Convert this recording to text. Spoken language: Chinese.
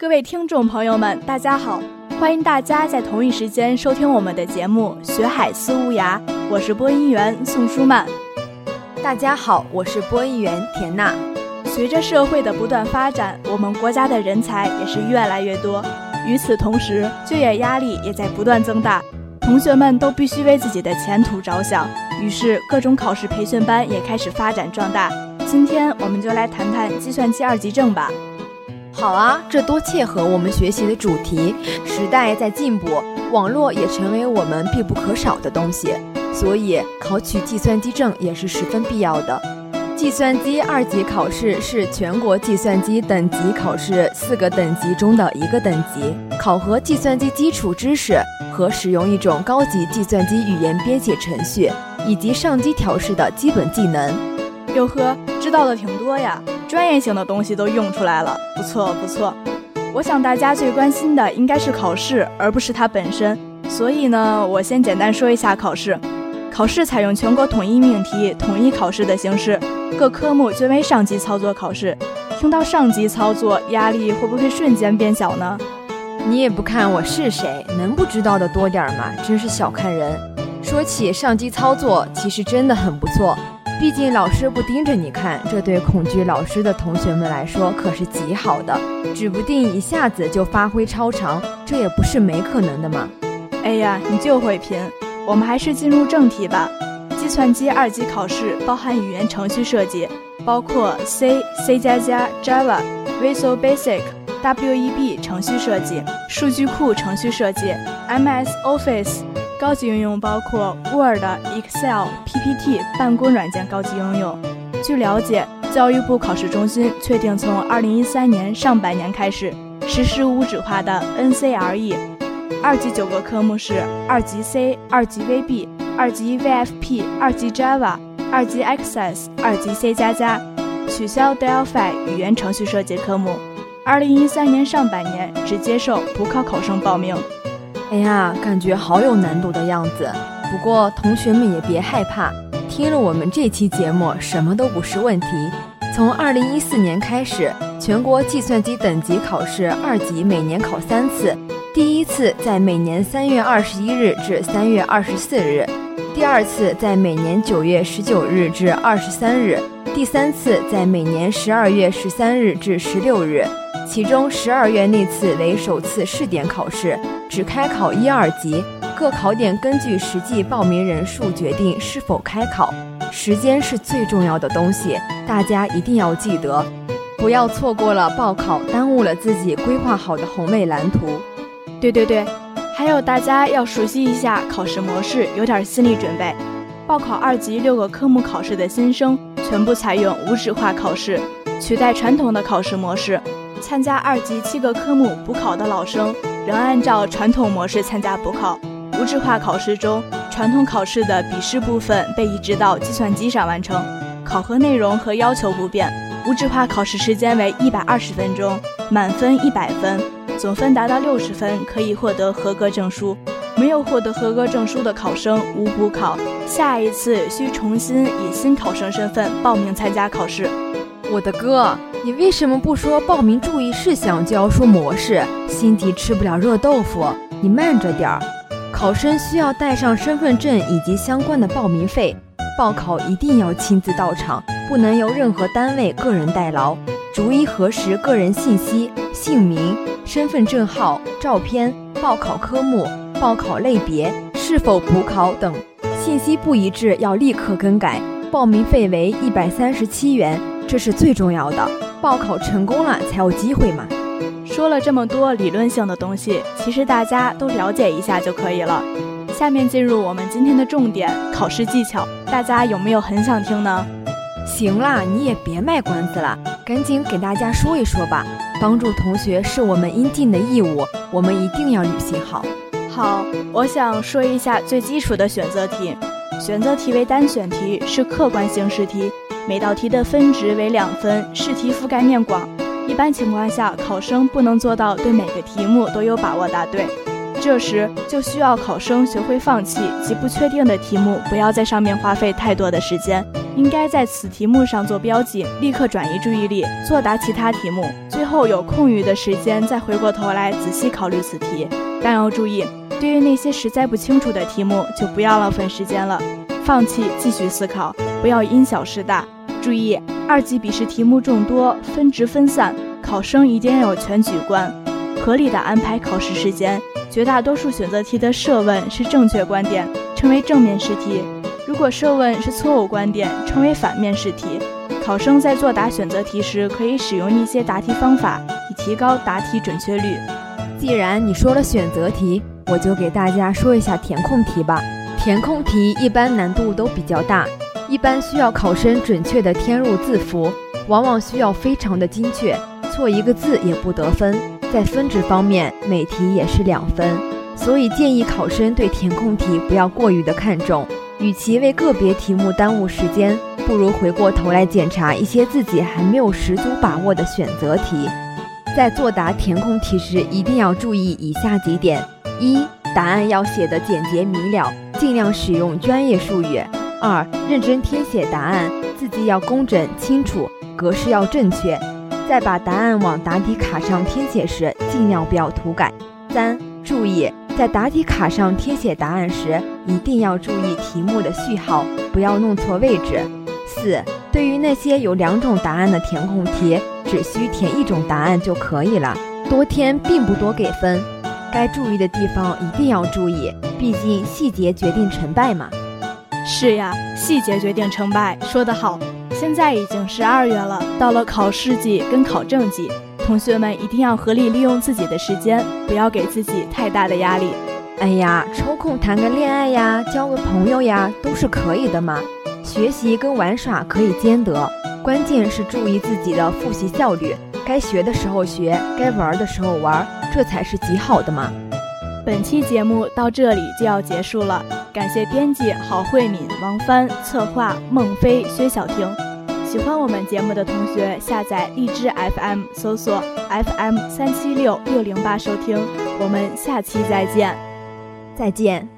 各位听众朋友们，大家好！欢迎大家在同一时间收听我们的节目《学海思无涯》，我是播音员宋舒曼。大家好，我是播音员田娜。随着社会的不断发展，我们国家的人才也是越来越多。与此同时，就业压力也在不断增大，同学们都必须为自己的前途着想。于是，各种考试培训班也开始发展壮大。今天，我们就来谈谈计算机二级证吧。好啊，这多切合我们学习的主题。时代在进步，网络也成为我们必不可少的东西，所以考取计算机证也是十分必要的。计算机二级考试是全国计算机等级考试四个等级中的一个等级，考核计算机基础知识和使用一种高级计算机语言编写程序以及上机调试的基本技能。哟呵，知道的挺多呀。专业性的东西都用出来了，不错不错。我想大家最关心的应该是考试，而不是它本身。所以呢，我先简单说一下考试。考试采用全国统一命题、统一考试的形式，各科目均为上级操作考试。听到上级操作，压力会不会瞬间变小呢？你也不看我是谁，能不知道的多点儿吗？真是小看人。说起上机操作，其实真的很不错。毕竟老师不盯着你看，这对恐惧老师的同学们来说可是极好的，指不定一下子就发挥超常，这也不是没可能的嘛。哎呀，你就会拼，我们还是进入正题吧。计算机二级考试包含语言程序设计，包括 C、C 加加、Java、Visual Basic、Web 程序设计、数据库程序设计、MS Office。高级应用包括 Word、Excel、PPT 办公软件高级应用。据了解，教育部考试中心确定从2013年上半年开始实施无纸化的 NCRE。二级九个科目是二级 C、二级 VB、二级 VFP、二级 Java、二级 Access、二级 C 加加，取消 Delphi 语言程序设计科目。2013年上半年只接受补考考生报名。哎呀，感觉好有难度的样子。不过同学们也别害怕，听了我们这期节目，什么都不是问题。从二零一四年开始，全国计算机等级考试二级每年考三次，第一次在每年三月二十一日至三月二十四日，第二次在每年九月十九日至二十三日，第三次在每年十二月十三日至十六日。其中十二月那次为首次试点考试，只开考一二级，各考点根据实际报名人数决定是否开考。时间是最重要的东西，大家一定要记得，不要错过了报考，耽误了自己规划好的宏伟蓝图。对对对，还有大家要熟悉一下考试模式，有点心理准备。报考二级六个科目考试的新生，全部采用无纸化考试，取代传统的考试模式。参加二级七个科目补考的老生，仍按照传统模式参加补考。无纸化考试中，传统考试的笔试部分被移植到计算机上完成，考核内容和要求不变。无纸化考试时间为一百二十分钟，满分一百分，总分达到六十分可以获得合格证书。没有获得合格证书的考生无补考，下一次需重新以新考生身份报名参加考试。我的哥，你为什么不说报名注意事项就要说模式？心急吃不了热豆腐，你慢着点儿。考生需要带上身份证以及相关的报名费，报考一定要亲自到场，不能由任何单位个人代劳。逐一核实个人信息、姓名、身份证号、照片、报考科目、报考类别、是否补考等信息不一致要立刻更改。报名费为一百三十七元。这是最重要的，报考成功了才有机会嘛。说了这么多理论性的东西，其实大家都了解一下就可以了。下面进入我们今天的重点——考试技巧，大家有没有很想听呢？行啦，你也别卖关子了，赶紧给大家说一说吧。帮助同学是我们应尽的义务，我们一定要履行好。好，我想说一下最基础的选择题。选择题为单选题，是客观性试题。每道题的分值为两分，试题覆盖面广。一般情况下，考生不能做到对每个题目都有把握答对。这时就需要考生学会放弃及不确定的题目，不要在上面花费太多的时间，应该在此题目上做标记，立刻转移注意力，作答其他题目。最后有空余的时间再回过头来仔细考虑此题。但要注意，对于那些实在不清楚的题目，就不要浪费时间了，放弃继续思考，不要因小失大。注意，二级笔试题目众多，分值分散，考生一定要有全局观，合理的安排考试时间。绝大多数选择题的设问是正确观点，称为正面试题；如果设问是错误观点，称为反面试题。考生在作答选择题时，可以使用一些答题方法，以提高答题准确率。既然你说了选择题，我就给大家说一下填空题吧。填空题一般难度都比较大，一般需要考生准确的填入字符，往往需要非常的精确，错一个字也不得分。在分值方面，每题也是两分，所以建议考生对填空题不要过于的看重。与其为个别题目耽误时间，不如回过头来检查一些自己还没有十足把握的选择题。在作答填空题时，一定要注意以下几点：一、答案要写的简洁明了，尽量使用专业术语；二、认真填写答案，字迹要工整清楚，格式要正确。在把答案往答题卡上填写时，尽量不要涂改。三、注意在答题卡上填写答案时，一定要注意题目的序号，不要弄错位置。四、对于那些有两种答案的填空题，只需填一种答案就可以了，多填并不多给分。该注意的地方一定要注意，毕竟细节决定成败嘛。是呀，细节决定成败，说得好。现在已经十二月了，到了考试季跟考证季，同学们一定要合理利用自己的时间，不要给自己太大的压力。哎呀，抽空谈个恋爱呀，交个朋友呀，都是可以的嘛。学习跟玩耍可以兼得，关键是注意自己的复习效率，该学的时候学，该玩的时候玩，这才是极好的嘛。本期节目到这里就要结束了，感谢编辑郝慧敏、王帆，策划孟非、薛晓婷。喜欢我们节目的同学，下载荔枝 FM，搜索 FM 三七六六零八收听。我们下期再见，再见。